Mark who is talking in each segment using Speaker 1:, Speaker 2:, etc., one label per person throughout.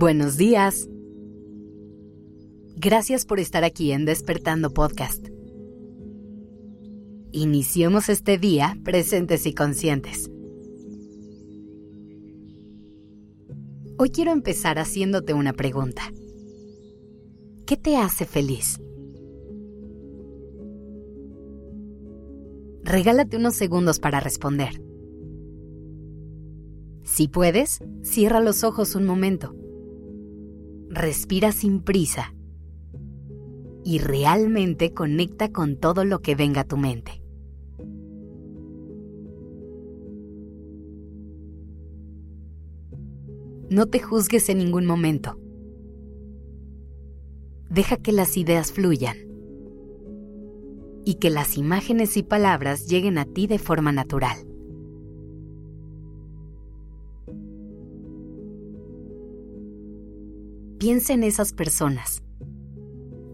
Speaker 1: Buenos días. Gracias por estar aquí en Despertando Podcast. Iniciemos este día presentes y conscientes. Hoy quiero empezar haciéndote una pregunta. ¿Qué te hace feliz? Regálate unos segundos para responder. Si puedes, cierra los ojos un momento respira sin prisa y realmente conecta con todo lo que venga a tu mente. No te juzgues en ningún momento. Deja que las ideas fluyan y que las imágenes y palabras lleguen a ti de forma natural. Piensa en esas personas,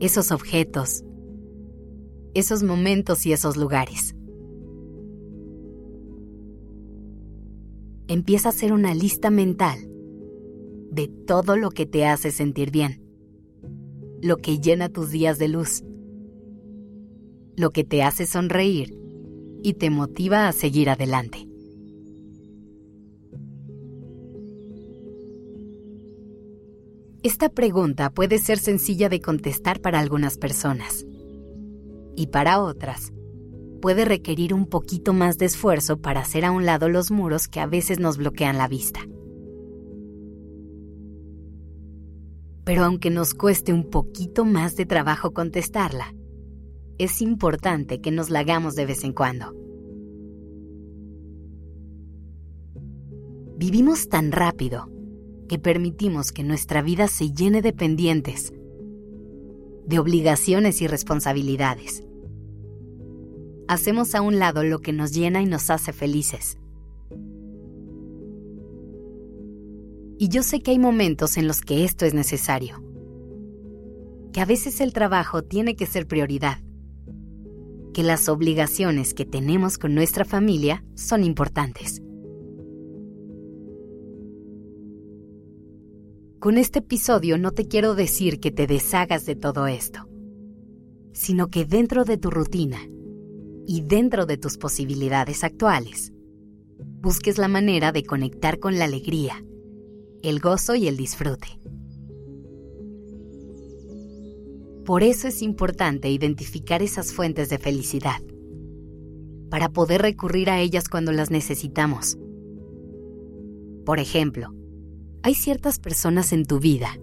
Speaker 1: esos objetos, esos momentos y esos lugares. Empieza a hacer una lista mental de todo lo que te hace sentir bien, lo que llena tus días de luz, lo que te hace sonreír y te motiva a seguir adelante. Esta pregunta puede ser sencilla de contestar para algunas personas y para otras puede requerir un poquito más de esfuerzo para hacer a un lado los muros que a veces nos bloquean la vista. Pero aunque nos cueste un poquito más de trabajo contestarla, es importante que nos la hagamos de vez en cuando. Vivimos tan rápido que permitimos que nuestra vida se llene de pendientes, de obligaciones y responsabilidades. Hacemos a un lado lo que nos llena y nos hace felices. Y yo sé que hay momentos en los que esto es necesario, que a veces el trabajo tiene que ser prioridad, que las obligaciones que tenemos con nuestra familia son importantes. Con este episodio no te quiero decir que te deshagas de todo esto, sino que dentro de tu rutina y dentro de tus posibilidades actuales, busques la manera de conectar con la alegría, el gozo y el disfrute. Por eso es importante identificar esas fuentes de felicidad, para poder recurrir a ellas cuando las necesitamos. Por ejemplo, hay ciertas personas en tu vida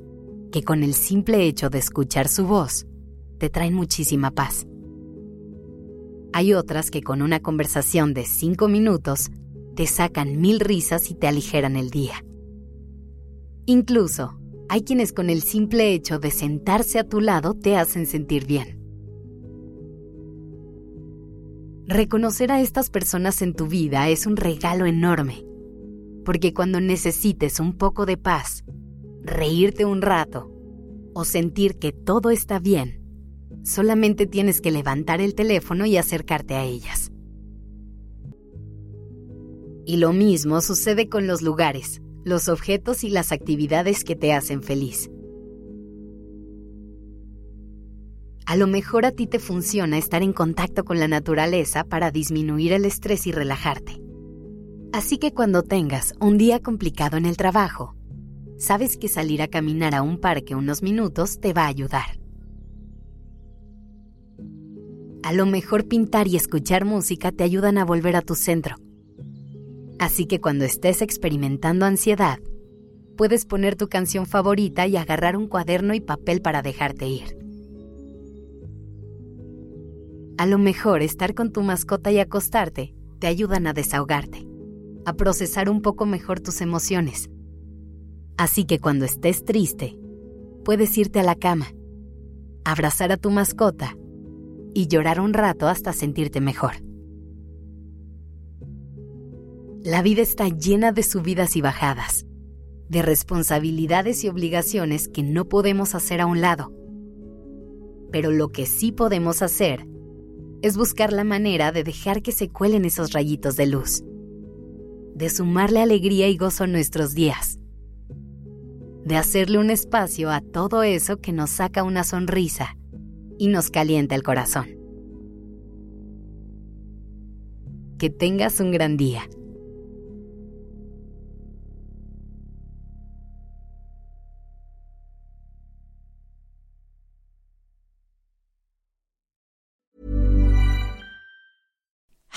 Speaker 1: que con el simple hecho de escuchar su voz te traen muchísima paz. Hay otras que con una conversación de cinco minutos te sacan mil risas y te aligeran el día. Incluso hay quienes con el simple hecho de sentarse a tu lado te hacen sentir bien. Reconocer a estas personas en tu vida es un regalo enorme porque cuando necesites un poco de paz, reírte un rato o sentir que todo está bien, solamente tienes que levantar el teléfono y acercarte a ellas. Y lo mismo sucede con los lugares, los objetos y las actividades que te hacen feliz. A lo mejor a ti te funciona estar en contacto con la naturaleza para disminuir el estrés y relajarte. Así que cuando tengas un día complicado en el trabajo, sabes que salir a caminar a un parque unos minutos te va a ayudar. A lo mejor pintar y escuchar música te ayudan a volver a tu centro. Así que cuando estés experimentando ansiedad, puedes poner tu canción favorita y agarrar un cuaderno y papel para dejarte ir. A lo mejor estar con tu mascota y acostarte te ayudan a desahogarte a procesar un poco mejor tus emociones. Así que cuando estés triste, puedes irte a la cama, abrazar a tu mascota y llorar un rato hasta sentirte mejor. La vida está llena de subidas y bajadas, de responsabilidades y obligaciones que no podemos hacer a un lado. Pero lo que sí podemos hacer es buscar la manera de dejar que se cuelen esos rayitos de luz de sumarle alegría y gozo a nuestros días. de hacerle un espacio a todo eso que nos saca una sonrisa y nos calienta el corazón. Que tengas un gran día.